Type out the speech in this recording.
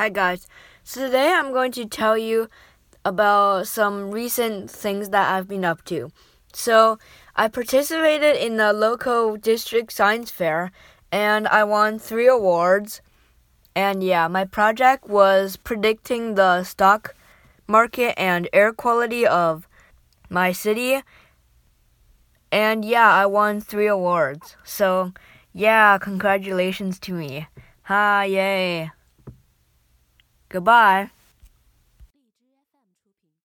Hi guys. So today I'm going to tell you about some recent things that I've been up to. So, I participated in the local district science fair and I won 3 awards. And yeah, my project was predicting the stock market and air quality of my city. And yeah, I won 3 awards. So, yeah, congratulations to me. Ha, yay. Goodbye.